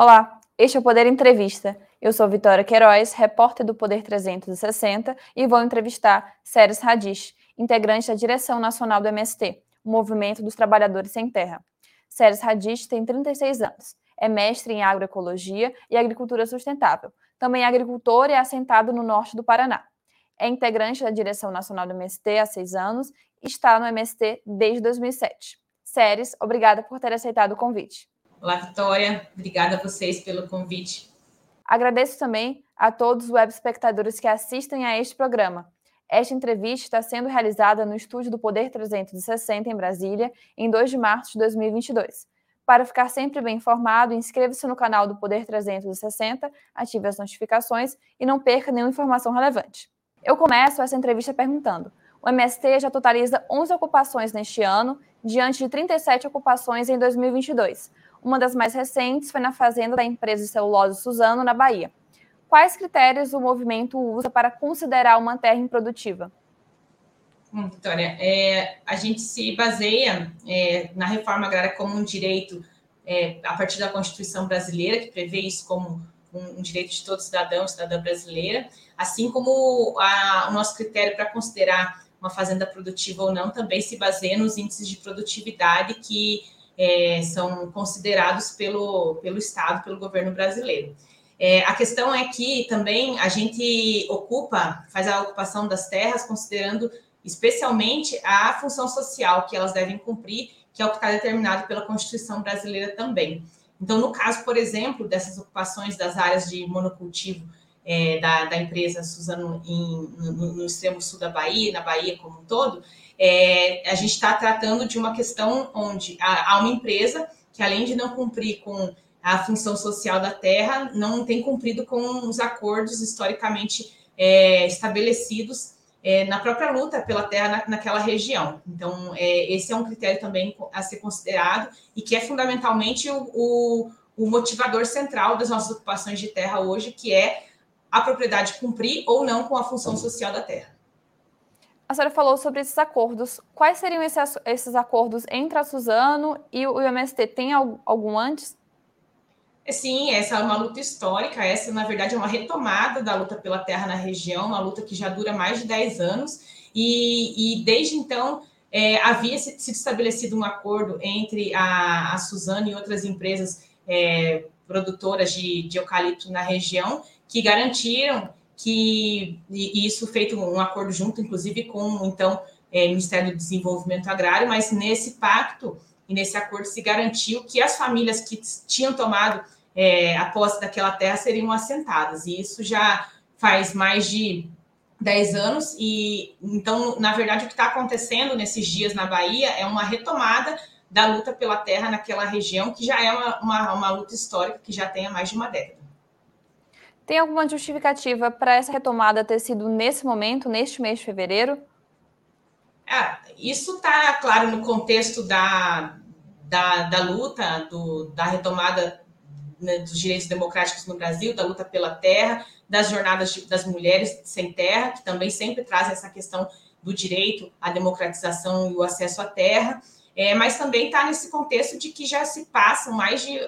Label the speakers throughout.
Speaker 1: Olá, este é o Poder Entrevista. Eu sou Vitória Queiroz, repórter do Poder 360 e vou entrevistar Séries Radish, integrante da direção nacional do MST, o Movimento dos Trabalhadores Sem Terra. Séries Radish tem 36 anos, é mestre em agroecologia e agricultura sustentável. Também é agricultor e é assentado no norte do Paraná. É integrante da direção nacional do MST há seis anos e está no MST desde 2007. Séries, obrigada por ter aceitado o convite.
Speaker 2: Olá, Vitória. Obrigada a vocês pelo convite.
Speaker 1: Agradeço também a todos os web espectadores que assistem a este programa. Esta entrevista está sendo realizada no estúdio do Poder 360 em Brasília, em 2 de março de 2022. Para ficar sempre bem informado, inscreva-se no canal do Poder 360, ative as notificações e não perca nenhuma informação relevante. Eu começo essa entrevista perguntando: o MST já totaliza 11 ocupações neste ano, diante de 37 ocupações em 2022. Uma das mais recentes foi na fazenda da empresa de celulose Suzano, na Bahia. Quais critérios o movimento usa para considerar uma terra improdutiva?
Speaker 2: Bom, Vitória, é, a gente se baseia é, na reforma agrária como um direito é, a partir da Constituição brasileira, que prevê isso como um, um direito de todo cidadão cidadã brasileira, assim como a, o nosso critério para considerar uma fazenda produtiva ou não também se baseia nos índices de produtividade que é, são considerados pelo, pelo Estado, pelo governo brasileiro. É, a questão é que também a gente ocupa, faz a ocupação das terras considerando especialmente a função social que elas devem cumprir, que é o que está determinado pela Constituição brasileira também. Então, no caso, por exemplo, dessas ocupações das áreas de monocultivo é, da, da, empresa Suzano em, no, no, extremo sul da Bahia, na Bahia como um todo, é, a gente está tratando de uma questão onde há, uma empresa que, além de não cumprir com a função social da terra, não tem cumprido com os acordos historicamente é, estabelecidos é, na própria luta pela terra na, naquela região. Então, é, esse é um critério também a ser considerado e que é fundamentalmente o, o, o motivador central das nossas ocupações de terra hoje, que é a propriedade cumprir ou não com a função social da terra.
Speaker 1: A senhora falou sobre esses acordos. Quais seriam esses, acordos entre a Suzano e o MST? Tem algum antes?
Speaker 2: Sim, essa é uma luta histórica. Essa, na verdade, é uma retomada da luta pela terra na região, uma luta que já dura mais de 10 anos. E, e desde então, é, havia sido estabelecido um acordo entre a, a Suzano e outras empresas é, produtoras de, de eucalipto na região, que garantiram que e isso feito um acordo junto, inclusive com então é, Ministério do Desenvolvimento Agrário, mas nesse pacto e nesse acordo se garantiu que as famílias que tinham tomado é, a posse daquela terra seriam assentadas, e isso já faz mais de 10 anos, e então, na verdade, o que está acontecendo nesses dias na Bahia é uma retomada da luta pela terra naquela região, que já é uma, uma, uma luta histórica que já tem há mais de uma década.
Speaker 1: Tem alguma justificativa para essa retomada ter sido nesse momento, neste mês de fevereiro?
Speaker 2: É, isso está, claro, no contexto da, da, da luta, do, da retomada né, dos direitos democráticos no Brasil, da luta pela terra, das jornadas de, das mulheres sem terra, que também sempre trazem essa questão do direito à democratização e o acesso à terra. É, mas também está nesse contexto de que já se passam mais de,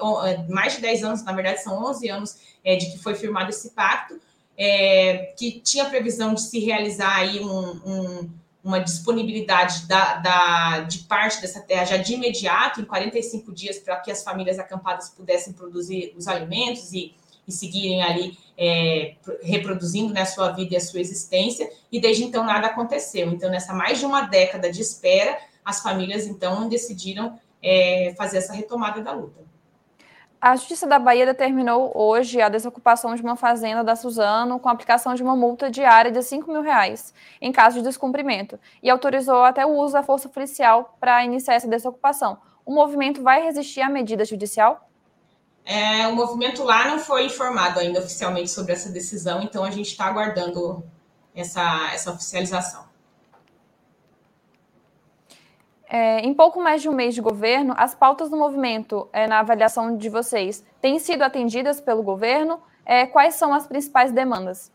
Speaker 2: mais de 10 anos, na verdade são 11 anos é, de que foi firmado esse pacto, é, que tinha previsão de se realizar aí um, um, uma disponibilidade da, da, de parte dessa terra já de imediato, em 45 dias, para que as famílias acampadas pudessem produzir os alimentos e, e seguirem ali é, reproduzindo né, a sua vida e a sua existência, e desde então nada aconteceu. Então, nessa mais de uma década de espera, as famílias então decidiram é, fazer essa retomada da luta.
Speaker 1: A Justiça da Bahia determinou hoje a desocupação de uma fazenda da Suzano com aplicação de uma multa diária de 5 mil reais em caso de descumprimento e autorizou até o uso da força policial para iniciar essa desocupação. O movimento vai resistir à medida judicial?
Speaker 2: É, o movimento lá não foi informado ainda oficialmente sobre essa decisão, então a gente está aguardando essa, essa oficialização.
Speaker 1: É, em pouco mais de um mês de governo, as pautas do movimento, é, na avaliação de vocês, têm sido atendidas pelo governo? É, quais são as principais demandas?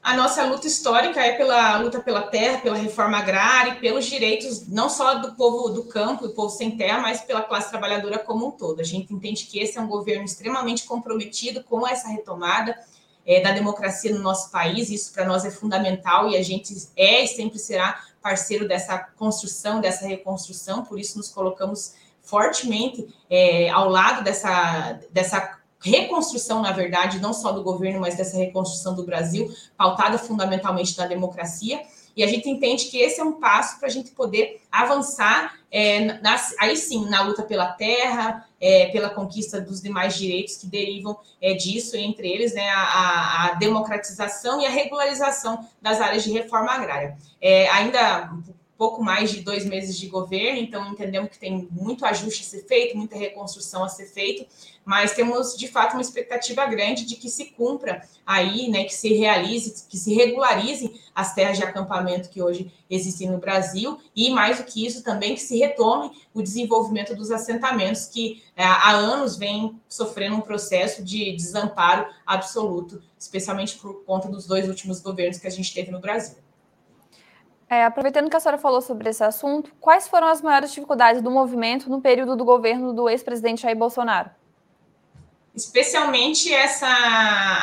Speaker 2: A nossa luta histórica é pela luta pela terra, pela reforma agrária e pelos direitos não só do povo do campo, do povo sem terra, mas pela classe trabalhadora como um todo. A gente entende que esse é um governo extremamente comprometido com essa retomada é, da democracia no nosso país. Isso para nós é fundamental e a gente é e sempre será parceiro dessa construção, dessa reconstrução. Por isso nos colocamos fortemente é, ao lado dessa, dessa reconstrução, na verdade, não só do governo, mas dessa reconstrução do Brasil, pautada fundamentalmente na democracia. E a gente entende que esse é um passo para a gente poder avançar, é, aí sim, na luta pela terra, é, pela conquista dos demais direitos que derivam é, disso, entre eles né, a, a, democratização e a regularização das áreas de reforma agrária. É, ainda pouco mais de dois meses de governo, então entendemos que tem muito ajuste a ser feito, muita reconstrução a ser feito, mas temos de fato uma expectativa grande de que se cumpra aí, né, que se realize, que se regularize as terras de acampamento que hoje existem no Brasil e mais do que isso também que se retome o desenvolvimento dos assentamentos que é, há anos vem sofrendo um processo de desamparo absoluto, especialmente por conta dos dois últimos governos que a gente teve no Brasil.
Speaker 1: É, aproveitando que a senhora falou sobre esse assunto, quais foram as maiores dificuldades do movimento no período do governo do ex-presidente Jair Bolsonaro?
Speaker 2: Especialmente essa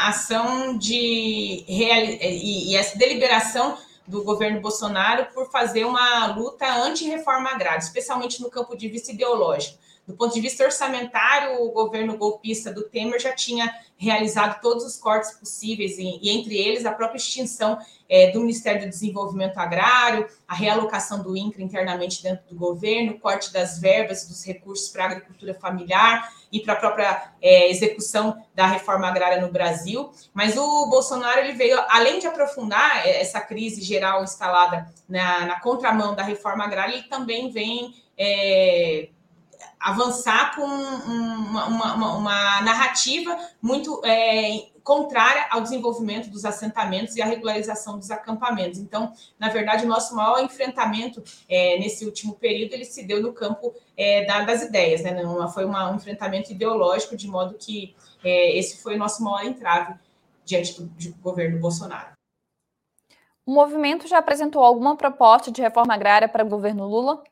Speaker 2: ação de e, e essa deliberação do governo Bolsonaro por fazer uma luta anti-reforma agrária, especialmente no campo de vista ideológico. Do ponto de vista orçamentário, o governo golpista do Temer já tinha realizado todos os cortes possíveis, e, entre eles a própria extinção é, do Ministério do Desenvolvimento Agrário, a realocação do INCRA internamente dentro do governo, corte das verbas dos recursos para a agricultura familiar e para a própria é, execução da reforma agrária no Brasil. Mas o Bolsonaro ele veio, além de aprofundar essa crise geral instalada na, na contramão da reforma agrária, ele também vem é, avançar com uma, uma, uma narrativa muito é, contrária ao desenvolvimento dos assentamentos e à regularização dos acampamentos. Então, na verdade, o nosso maior enfrentamento é, nesse último período ele se deu no campo é, da, das ideias, né? Não, foi uma, um enfrentamento ideológico, de modo que é, esse foi o nosso maior entrave diante do, do governo Bolsonaro.
Speaker 1: O movimento já apresentou alguma proposta de reforma agrária para o governo Lula?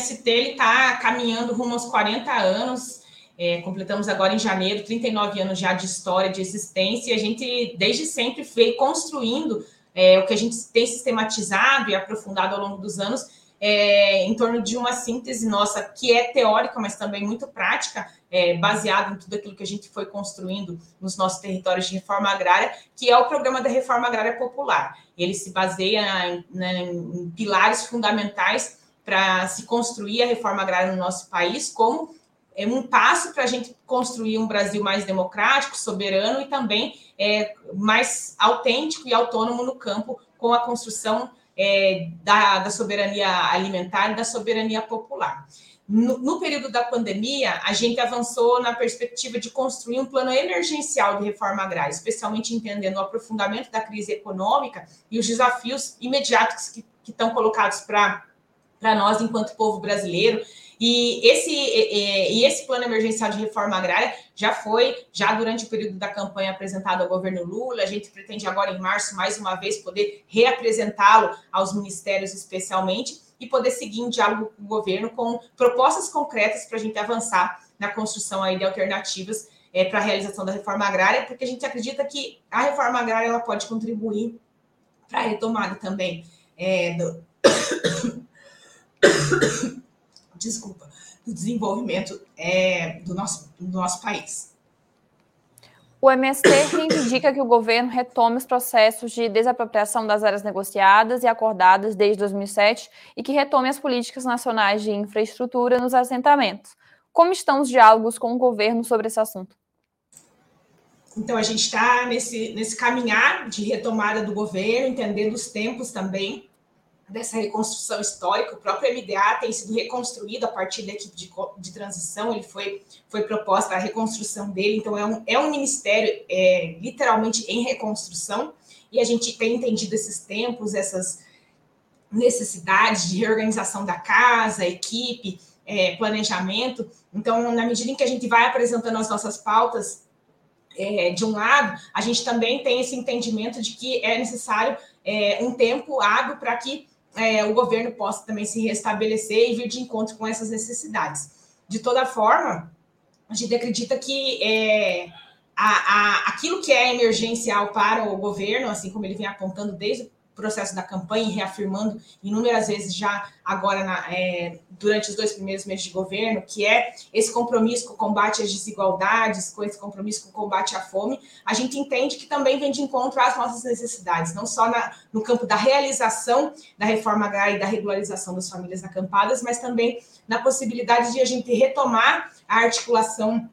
Speaker 2: ST está caminhando rumo aos 40 anos. É, completamos agora em janeiro 39 anos já de história, de existência, e a gente desde sempre veio construindo é, o que a gente tem sistematizado e aprofundado ao longo dos anos é, em torno de uma síntese nossa que é teórica, mas também muito prática, é, em tudo aquilo que a gente foi construindo nos nossos territórios de reforma agrária, que é o programa da reforma agrária popular. Ele se baseia em, né, em pilares fundamentais para se construir a reforma agrária no nosso país, como é um passo para a gente construir um Brasil mais democrático, soberano e também é, mais autêntico e autônomo no campo, com a construção é, da, da, soberania alimentar e da soberania popular. No, no, período da pandemia, a gente avançou na perspectiva de construir um plano emergencial de reforma agrária, especialmente entendendo o aprofundamento da crise econômica e os desafios imediatos que, que estão colocados para para nós enquanto povo brasileiro. E esse, e, esse plano emergencial de reforma agrária já foi, já durante o período da campanha apresentado ao governo Lula. A gente pretende agora, em março, mais uma vez, poder reapresentá-lo aos ministérios, especialmente, e poder seguir em diálogo com o governo com propostas concretas para a gente avançar na construção aí de alternativas é, para a realização da reforma agrária, porque a gente acredita que a reforma agrária ela pode contribuir para a retomada também é, do desculpa, do desenvolvimento é, do, nosso, do nosso país.
Speaker 1: O MST reivindica que o governo retome os processos de desapropriação das áreas negociadas e acordadas desde 2007 e que retome as políticas nacionais de infraestrutura nos assentamentos. Como estão os diálogos com o governo sobre esse assunto?
Speaker 2: Então, a gente está nesse, nesse caminhar de retomada do governo, entendendo os tempos também dessa reconstrução histórica. O próprio MDA tem sido reconstruído a partir da equipe de, de transição, ele foi, foi proposta a reconstrução dele, então é um, é um ministério é, literalmente em reconstrução, e a gente tem entendido esses tempos, essas necessidades de reorganização da casa, equipe, é, planejamento. Então, na medida em que a gente vai apresentando as nossas pautas é, de um lado, a gente também tem esse entendimento de que é necessário é, um tempo hábil para que é, o governo possa também se restabelecer e vir de encontro com essas necessidades. De toda forma, a gente acredita que é, a, a, aquilo que é emergencial para o governo, assim como ele vem apontando desde processo da campanha reafirmando inúmeras vezes já agora na, é, durante os dois primeiros meses de governo, que é esse compromisso com o combate às desigualdades, com esse compromisso com o combate à fome, a gente entende que também vem de encontro às nossas necessidades, não só na, no campo da realização da reforma agrária e da regularização das famílias acampadas, mas também na possibilidade de a gente retomar a articulação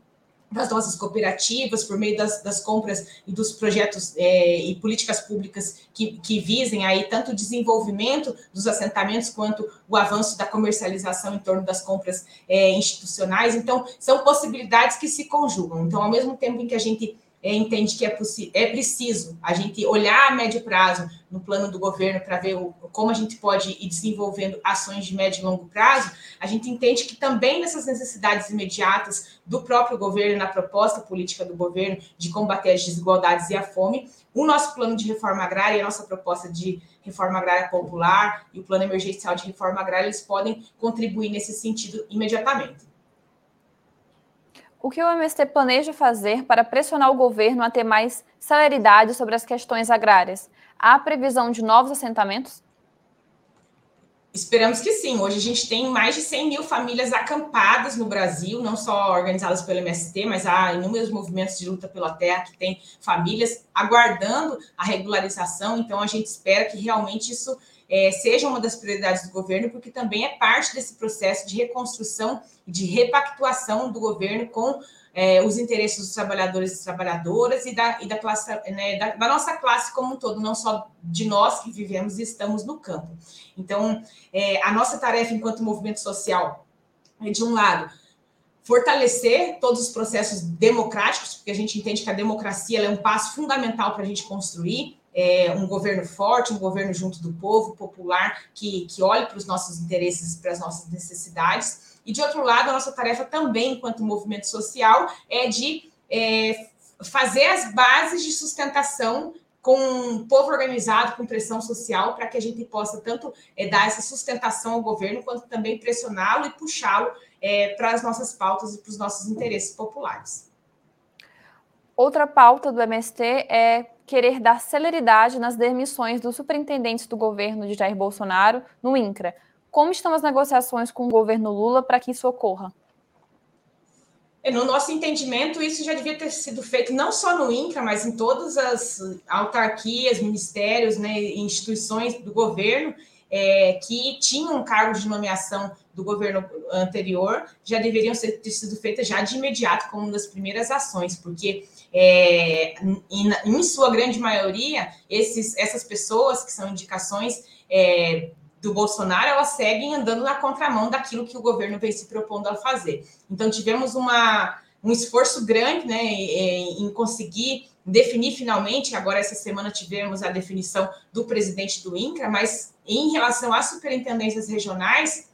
Speaker 2: das nossas cooperativas, por meio das, das compras e dos projetos é, e políticas públicas que, que visem aí tanto o desenvolvimento dos assentamentos quanto o avanço da comercialização em torno das compras é, institucionais. Então, são possibilidades que se conjugam. Então, ao mesmo tempo em que a gente entende que é, é preciso a gente olhar a médio prazo no plano do governo para ver o, como a gente pode ir desenvolvendo ações de médio e longo prazo, a gente entende que também nessas necessidades imediatas do próprio governo, na proposta política do governo de combater as desigualdades e a fome, o nosso plano de reforma agrária a nossa proposta de reforma agrária popular e o plano emergencial de reforma agrária, eles podem contribuir nesse sentido imediatamente.
Speaker 1: O que o MST planeja fazer para pressionar o governo a ter mais celeridade sobre as questões agrárias? Há previsão de novos assentamentos?
Speaker 2: Esperamos que sim. Hoje a gente tem mais de 100 mil famílias acampadas no Brasil, não só organizadas pelo MST, mas há inúmeros movimentos de luta pela terra que têm famílias aguardando a regularização. Então a gente espera que realmente isso é, seja uma das prioridades do governo, porque também é parte desse processo de reconstrução de repactuação do governo com é, os interesses dos trabalhadores e trabalhadoras e da, e da, classe, né, da, da, nossa classe como um todo, não só de nós que vivemos e estamos no campo. Então, é, a nossa tarefa enquanto movimento social é, de um lado, fortalecer todos os processos democráticos, porque a gente entende que a democracia é um passo fundamental para a gente construir é, um governo forte, um governo junto do povo, popular, que, que olhe para os nossos interesses, para as nossas necessidades. E, de outro lado, a nossa tarefa também, enquanto movimento social, é de é, fazer as bases de sustentação com um povo organizado, com pressão social, para que a gente possa tanto é, dar essa sustentação ao governo, quanto também pressioná-lo e puxá-lo é, para as nossas pautas e para os nossos interesses populares.
Speaker 1: Outra pauta do MST é querer dar celeridade nas demissões dos superintendentes do governo de Jair Bolsonaro no INCRA. Como estão as negociações com o governo Lula para que isso ocorra?
Speaker 2: É, no nosso entendimento, isso já devia ter sido feito não só no INCRA, mas em todas as autarquias, ministérios, né, instituições do governo é, que tinham cargo de nomeação do governo anterior, já deveriam ter sido feitas já de imediato como uma das primeiras ações, porque é, em, em, sua grande maioria, esses, essas pessoas que são indicações é, do Bolsonaro, elas seguem andando na contramão daquilo que o governo vem se propondo a fazer. Então, tivemos uma, um esforço grande né, em conseguir definir finalmente, agora essa semana tivemos a definição do presidente do INCRA, mas em relação às superintendências regionais,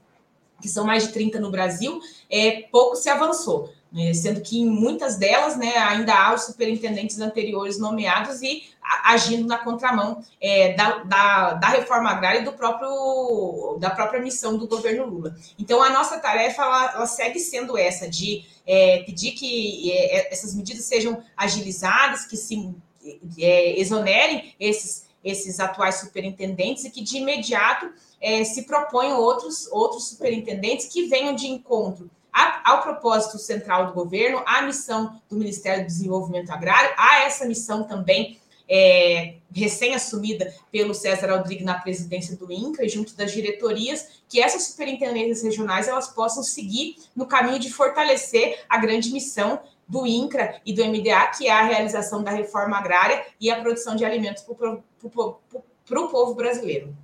Speaker 2: que são mais de 30 no Brasil, é, pouco se avançou? Sendo que em muitas delas né, ainda há os superintendentes anteriores nomeados e agindo na contramão é, da, da, da, reforma agrária e do próprio, da própria missão do governo Lula. Então, a nossa tarefa ela, ela segue sendo essa, de é, pedir que é, essas medidas sejam agilizadas, que se é, exonerem esses, esses atuais superintendentes e que de imediato é, se proponham outros, outros superintendentes que venham de encontro ao propósito central do governo, à missão do Ministério do Desenvolvimento Agrário, a essa missão também é, recém-assumida pelo César Aldrigue na presidência do INCRA junto das diretorias, que essas superintendências regionais elas possam seguir no caminho de fortalecer a grande missão do INCRA e do MDA, que é a realização da reforma agrária e a produção de alimentos para o povo brasileiro.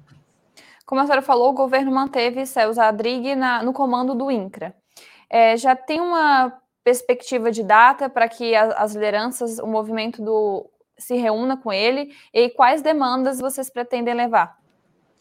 Speaker 1: Como a senhora falou, o governo manteve César Adrigue na, no comando do INCRA. É, já tem uma perspectiva de data para que a, as lideranças, o movimento do se reúna com ele e quais demandas vocês pretendem levar?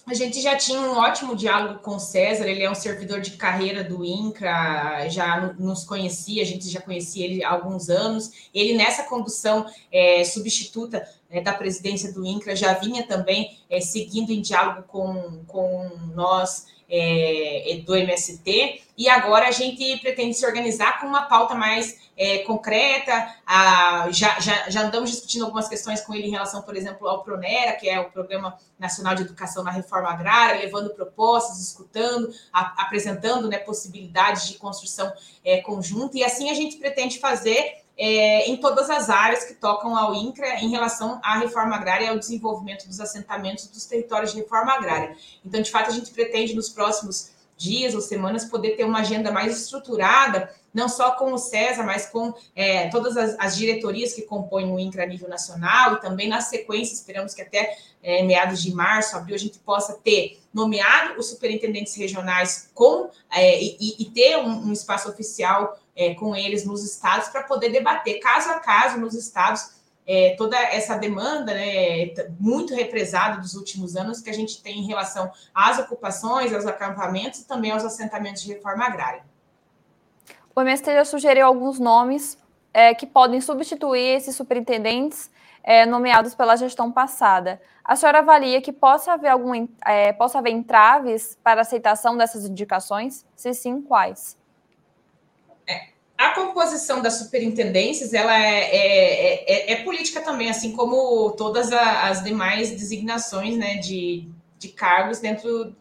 Speaker 2: a gente já tinha um ótimo diálogo com o César, ele é um servidor de carreira do INCRA, já nos conhecia, a gente já conhecia ele há alguns anos. Ele, nessa condução é, substituta é, da presidência do INCRA, já vinha também é, seguindo em diálogo com, com nós é, do MST, e agora a gente pretende se organizar com uma pauta mais é, concreta. A, já, já, já andamos discutindo algumas questões com ele em relação, por exemplo, ao PRONERA, que é o Programa Nacional de Educação na Reforma Agrária, levando propostas, escutando, a, apresentando né, possibilidades de construção é, conjunta, e assim a gente pretende fazer é, em todas as áreas que tocam ao INCRA em relação à reforma agrária e ao desenvolvimento dos assentamentos dos territórios de reforma agrária. Então, de fato, a gente pretende nos próximos dias ou semanas poder ter uma agenda mais estruturada, não só com o César, mas com é, todas as, as, diretorias que compõem o INCRA a nível nacional e também na sequência, esperamos que até é, meados de março, abril, a gente possa ter nomeado os superintendentes regionais com é, e, e, ter um, um espaço oficial é, com eles nos estados para poder debater caso a caso nos estados é, toda essa demanda né, muito represada dos últimos anos que a gente tem em relação às ocupações, aos acampamentos e também aos assentamentos de reforma agrária.
Speaker 1: O MST já sugeriu alguns nomes é, que podem substituir esses superintendentes é, nomeados pela gestão passada. A senhora avalia que possa haver, algum, é, possa haver entraves para aceitação dessas indicações? Se sim, quais?
Speaker 2: A composição das superintendências ela é, é, é, é, política também, assim como todas as demais designações né, de, de cargos dentro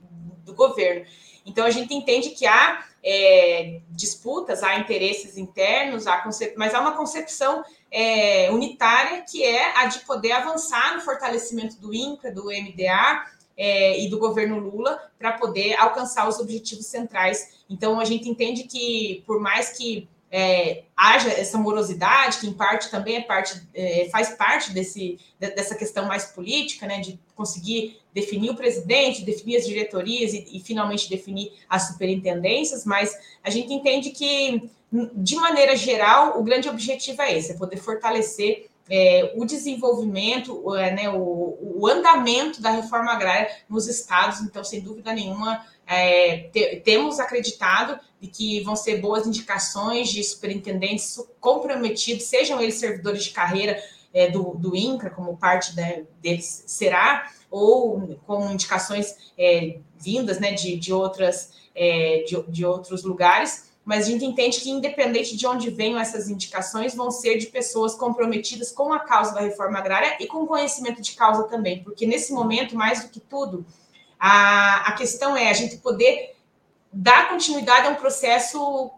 Speaker 2: do governo. Então a gente entende que há é, disputas, há interesses internos, há mas há uma concepção é, unitária que é a de poder avançar no fortalecimento do INCRA, do MDA é, e do governo Lula para poder alcançar os objetivos centrais. Então a gente entende que, por mais que é, haja essa morosidade, que em parte também é parte, é, faz parte desse, dessa questão mais política, né, de conseguir definir o presidente, definir as diretorias e, e finalmente definir as superintendências, mas a gente entende que, de maneira geral, o grande objetivo é esse, é poder fortalecer é, o desenvolvimento, é, né, o, o, andamento da reforma agrária nos estados. Então, sem dúvida nenhuma, é, te, temos acreditado de que vão ser boas indicações de superintendentes comprometidos, sejam eles servidores de carreira é, do, do INCRA, como parte né, deles será, ou com indicações é, vindas né, de, de, outras, é, de, de outros lugares. Mas a gente entende que, independente de onde venham essas indicações, vão ser de pessoas comprometidas com a causa da reforma agrária e com conhecimento de causa também, porque nesse momento, mais do que tudo, a, a questão é a gente poder dar continuidade a um processo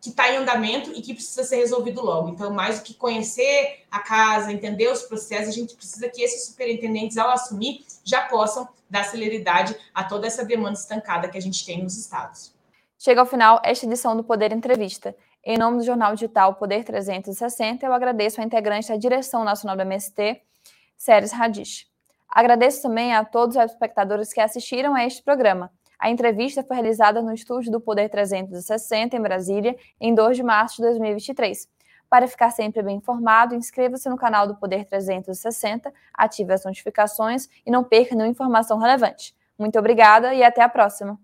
Speaker 2: que está em andamento e que precisa ser resolvido logo. Então, mais do que conhecer a casa, entender os processos, a gente precisa que esses superintendentes, ao assumir, já possam dar celeridade a toda essa demanda estancada que a gente tem nos estados.
Speaker 1: Chega ao final esta edição do Poder Entrevista. Em nome do jornal digital Poder 360, eu agradeço a integrante da direção nacional do MST, Séries Radish. Agradeço também a todos os espectadores que assistiram a este programa. A entrevista foi realizada no estúdio do Poder 360, em Brasília, em 2 de março de 2023. Para ficar sempre bem informado, inscreva-se no canal do Poder 360, ative as notificações e não perca nenhuma informação relevante. Muito obrigada e até a próxima!